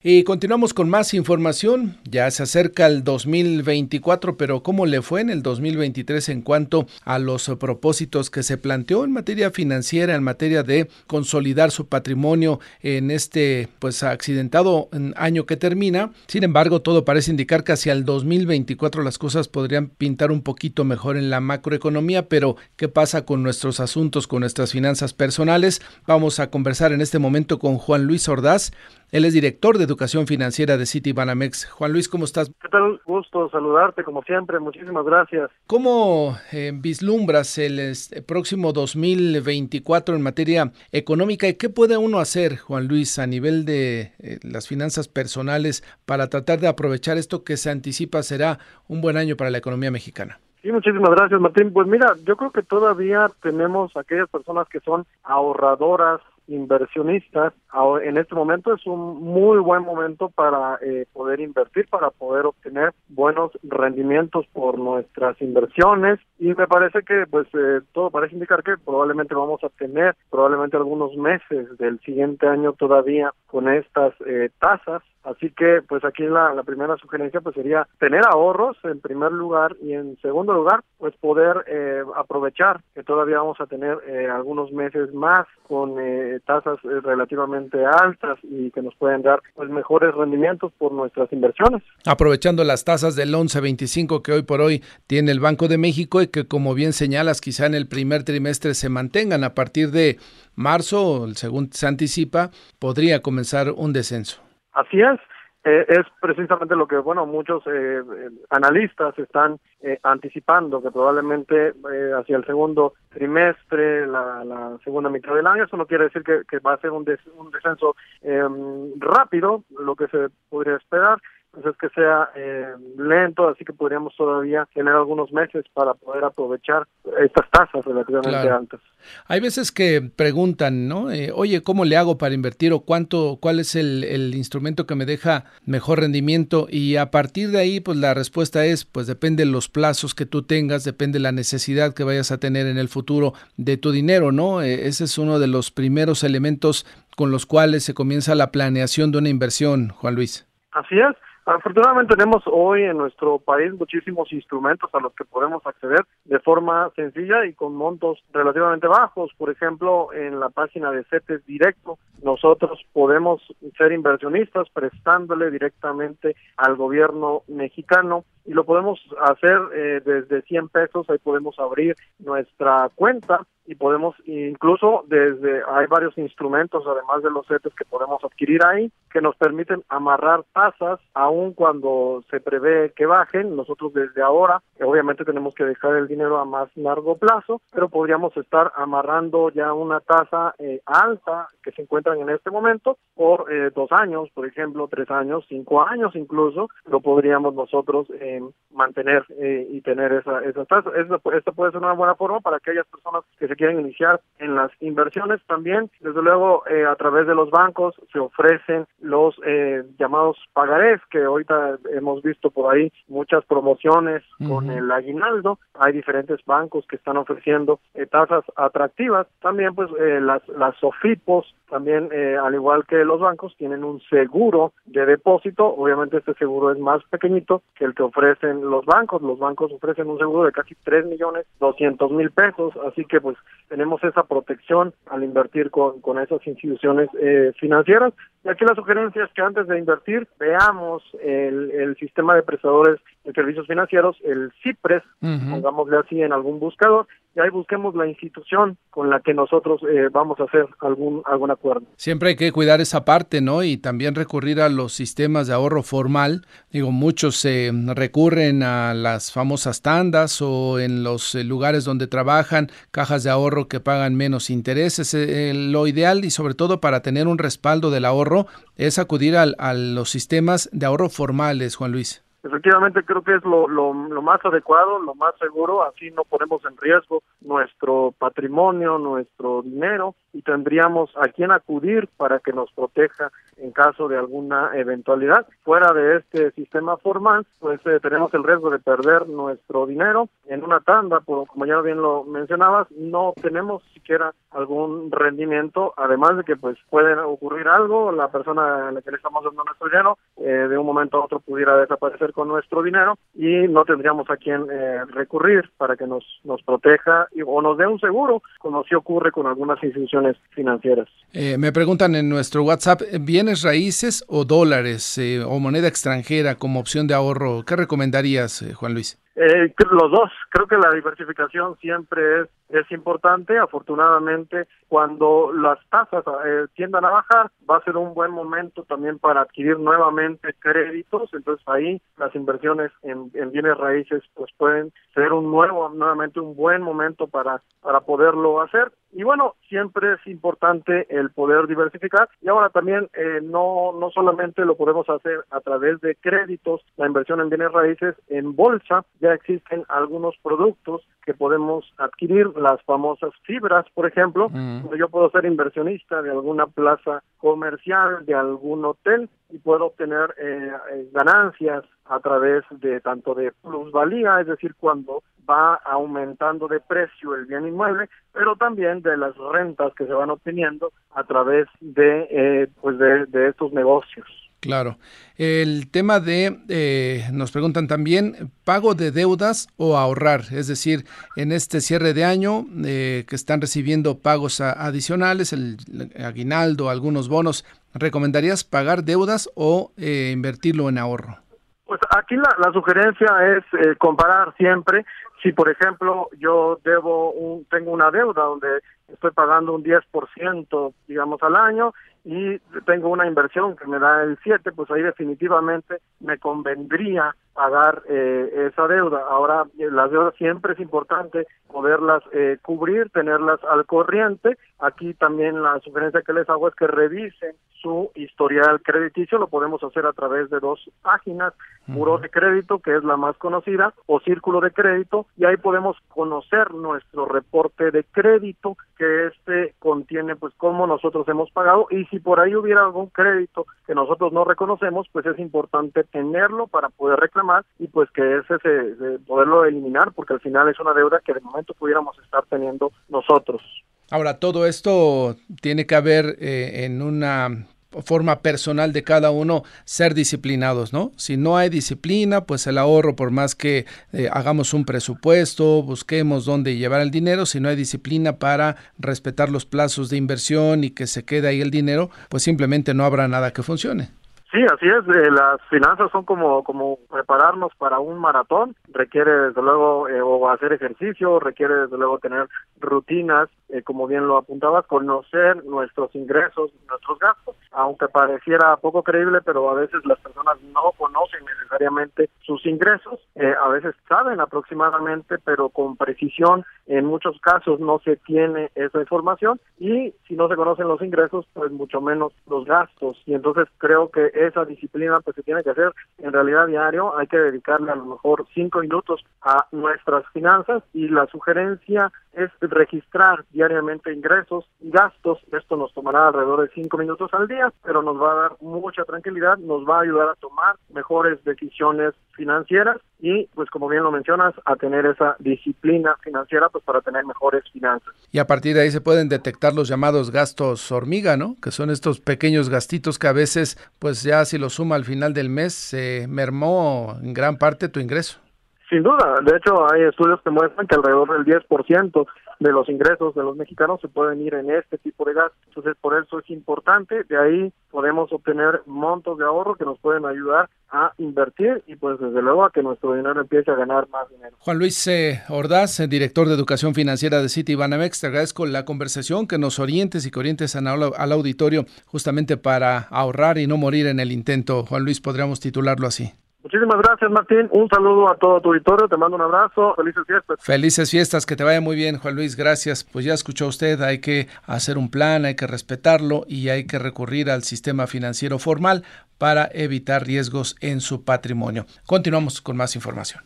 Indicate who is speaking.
Speaker 1: Y continuamos con más información. Ya se acerca el 2024, pero ¿cómo le fue en el 2023 en cuanto a los propósitos que se planteó en materia financiera, en materia de consolidar su patrimonio en este pues accidentado año que termina? Sin embargo, todo parece indicar que hacia el 2024 las cosas podrían pintar un poquito mejor en la macroeconomía, pero ¿qué pasa con nuestros asuntos, con nuestras finanzas personales? Vamos a conversar en este momento con Juan Luis Ordaz. Él es director de Educación Financiera de Citibanamex. Juan Luis, ¿cómo estás?
Speaker 2: ¿Qué tal? Gusto saludarte como siempre. Muchísimas gracias.
Speaker 1: ¿Cómo eh, vislumbras el este, próximo 2024 en materia económica y qué puede uno hacer, Juan Luis, a nivel de eh, las finanzas personales para tratar de aprovechar esto que se anticipa será un buen año para la economía mexicana?
Speaker 2: Sí, muchísimas gracias, Martín. Pues mira, yo creo que todavía tenemos aquellas personas que son ahorradoras, inversionistas, en este momento es un muy buen momento para eh, poder invertir, para poder obtener buenos rendimientos por nuestras inversiones. Y me parece que pues eh, todo parece indicar que probablemente vamos a tener probablemente algunos meses del siguiente año todavía con estas eh, tasas Así que, pues aquí la, la primera sugerencia pues sería tener ahorros en primer lugar y en segundo lugar, pues poder eh, aprovechar que todavía vamos a tener eh, algunos meses más con eh, tasas relativamente altas y que nos pueden dar pues mejores rendimientos por nuestras inversiones.
Speaker 1: Aprovechando las tasas del 11.25 que hoy por hoy tiene el Banco de México y que como bien señalas quizá en el primer trimestre se mantengan a partir de marzo, según se anticipa, podría comenzar un descenso.
Speaker 2: Así es. Eh, es precisamente lo que, bueno, muchos eh, analistas están eh, anticipando, que probablemente hacia el segundo trimestre, la, segunda mitad del año, eso no quiere decir que, va a ser un, un descenso em, rápido, lo que se podría esperar, pues es que sea eh, lento, así que podríamos todavía tener algunos meses para poder aprovechar estas tasas relativamente altas.
Speaker 1: Hay veces que preguntan, ¿no? Eh, Oye, ¿cómo le hago para invertir o cuánto, cuál es el, el, instrumento que me deja mejor rendimiento? Y a partir de ahí, pues la respuesta es, pues depende de los plazos que tú tengas, depende de la necesidad que vayas a tener en el futuro de tu dinero, ¿no? Eh, ese es uno de los primeros elementos con los cuales se comienza la planeación de una inversión, Juan Luis.
Speaker 2: Así es. Afortunadamente tenemos hoy en nuestro país muchísimos instrumentos a los que podemos acceder de forma sencilla y con montos relativamente bajos. Por ejemplo, en la página de CETES Directo, nosotros podemos ser inversionistas prestándole directamente al gobierno mexicano y lo podemos hacer eh, desde 100 pesos, ahí podemos abrir nuestra cuenta y podemos incluso desde hay varios instrumentos además de los CETES que podemos adquirir ahí que nos permiten amarrar tasas aun cuando se prevé que bajen. Nosotros desde ahora obviamente tenemos que dejar el dinero a más largo plazo pero podríamos estar amarrando ya una tasa eh, alta que se encuentran en este momento por eh, dos años por ejemplo tres años cinco años incluso lo podríamos nosotros eh, mantener y tener esa esa tasa. Esta puede ser una buena forma para aquellas personas que se quieren iniciar en las inversiones también. Desde luego, eh, a través de los bancos se ofrecen los eh, llamados pagarés, que ahorita hemos visto por ahí muchas promociones con el aguinaldo. Hay diferentes bancos que están ofreciendo eh, tasas atractivas. También, pues, las, las SOFIPOS, también, al igual que los bancos, tienen un seguro de depósito. Obviamente, este seguro es más pequeñito que el que ofrecen los bancos. Los bancos ofrecen un seguro de casi tres millones doscientos mil pesos. Así que, pues, tenemos esa protección al invertir con, con esas instituciones eh, financieras. Y aquí la sugerencia es que antes de invertir veamos el, el sistema de prestadores de servicios financieros, el CIPRES, pongámosle así en algún buscador, y ahí busquemos la institución con la que nosotros eh, vamos a hacer algún, algún acuerdo.
Speaker 1: Siempre hay que cuidar esa parte, ¿no? Y también recurrir a los sistemas de ahorro formal. Digo, muchos se recurren a las famosas tandas o en los eh, lugares donde trabajan, cajas de ahorro que pagan menos intereses. Eh, lo ideal y sobre todo para tener un respaldo del ahorro es acudir a los sistemas de ahorro formales, Juan Luis.
Speaker 2: Efectivamente, creo que es lo, lo, más adecuado, lo más seguro, así no ponemos en riesgo nuestro patrimonio, nuestro dinero y tendríamos a quién acudir para que nos proteja en caso de alguna eventualidad. Fuera de este sistema formal, pues eh, tenemos el riesgo de perder nuestro dinero en una tanda, como ya bien lo mencionabas, no tenemos siquiera algún rendimiento, además de que pues puede ocurrir algo, la persona a la que le estamos dando nuestro dinero eh, de un momento a otro pudiera desaparecer con nuestro dinero y no tendríamos a quién eh, recurrir para que nos, nos proteja y, o nos dé un seguro, como sí ocurre con algunas instituciones financieras.
Speaker 1: me preguntan en nuestro WhatsApp, ¿viene raíces o dólares eh, o moneda extranjera como opción de ahorro? ¿Qué recomendarías, eh, Juan Luis?
Speaker 2: Eh, los dos. Creo que la diversificación siempre es, importante. Afortunadamente, cuando las tasas eh, tiendan a bajar, va a ser un buen momento también para adquirir nuevamente créditos. Entonces ahí las inversiones en, en bienes raíces pues pueden ser un nuevo, nuevamente un buen momento para, para poderlo hacer. Y bueno, siempre es importante el poder diversificar y ahora también eh, no, no solamente lo podemos hacer a través de créditos, la inversión en bienes raíces en bolsa, ya existen algunos productos que podemos adquirir, las famosas fibras, por ejemplo, mm. yo puedo ser inversionista de alguna plaza comercial, de algún hotel y puedo obtener eh, eh, ganancias a través de tanto de plusvalía, es decir, cuando va aumentando de precio el bien inmueble, pero también de las rentas que se van obteniendo a través de, eh, pues de, estos negocios.
Speaker 1: Claro. El tema de, eh, nos preguntan también, pago de deudas o ahorrar, es decir, en este cierre de año eh, que están recibiendo pagos adicionales, el aguinaldo, algunos bonos, ¿recomendarías pagar deudas o invertirlo en ahorro?
Speaker 2: Pues aquí la, la sugerencia es comparar siempre si por ejemplo yo debo un, tengo una deuda donde estoy pagando un 10% digamos al año y tengo una inversión que me da el 7, pues ahí definitivamente me convendría pagar eh, esa deuda. Ahora, eh, las deudas siempre es importante poderlas eh, cubrir, tenerlas al corriente. Aquí también la sugerencia que les hago es que revisen su historial crediticio. Lo podemos hacer a través de dos páginas, Muro de Crédito, que es la más conocida, o Círculo de Crédito, y ahí podemos conocer nuestro reporte de crédito, que este contiene pues cómo nosotros hemos pagado y si por ahí hubiera algún crédito que nosotros no reconocemos, pues es importante tenerlo para poder reclamar y pues que ese se, poderlo eliminar porque al final es una deuda que de momento pudiéramos estar teniendo nosotros.
Speaker 1: Ahora, todo esto tiene que haber eh, en una forma personal de cada uno ser disciplinados, ¿no? Si no hay disciplina, pues el ahorro, por más que eh, hagamos un presupuesto, busquemos dónde llevar el dinero, si no hay disciplina para respetar los plazos de inversión y que se quede ahí el dinero, pues simplemente no habrá nada que funcione.
Speaker 2: Sí, así es. Eh, las finanzas son como como prepararnos para un maratón. Requiere desde luego eh, o hacer ejercicio, requiere desde luego tener rutinas, eh, como bien lo apuntabas, conocer nuestros ingresos, nuestros gastos. Aunque pareciera poco creíble, pero a veces las personas no conocen necesariamente sus ingresos. a veces saben aproximadamente, pero con precisión. En muchos casos no se tiene esa información y si no se conocen los ingresos, pues mucho menos los gastos. Y entonces creo que esa disciplina pues se tiene que hacer. En realidad diario, hay que dedicarle a lo mejor cinco minutos a nuestras finanzas y la sugerencia es registrar diariamente ingresos y gastos, esto nos tomará alrededor de cinco minutos al día, pero nos va a dar mucha tranquilidad, nos va a ayudar a tomar mejores decisiones financieras y pues como bien lo mencionas, a tener esa disciplina financiera pues para tener mejores finanzas.
Speaker 1: Y a partir de ahí se pueden detectar los llamados gastos hormiga, ¿no? Que son estos pequeños gastitos que a veces pues ya si lo suma al final del mes se mermó en gran parte tu ingreso.
Speaker 2: Sin duda, de hecho hay estudios que muestran que alrededor del 10% de los ingresos de los mexicanos se pueden ir en este tipo de gastos. Entonces, por eso es importante, de ahí podemos obtener montos de ahorro que nos pueden ayudar a invertir y pues desde luego a que nuestro dinero empiece a ganar más dinero.
Speaker 1: Juan Luis eh, Ordaz, eh, director de Educación Financiera de City Banamex, te agradezco la conversación, que nos orientes y que orientes al auditorio justamente para ahorrar y no morir en el intento. Juan Luis, podríamos titularlo así.
Speaker 2: Muchísimas gracias, Martín. Un saludo a todo tu auditorio. Te mando un abrazo. Felices fiestas.
Speaker 1: Felices fiestas. Que te vaya muy bien, Juan Luis. Gracias. Pues ya escuchó usted, hay que hacer un plan, hay que respetarlo y hay que recurrir al sistema financiero formal para evitar riesgos en su patrimonio. Continuamos con más información.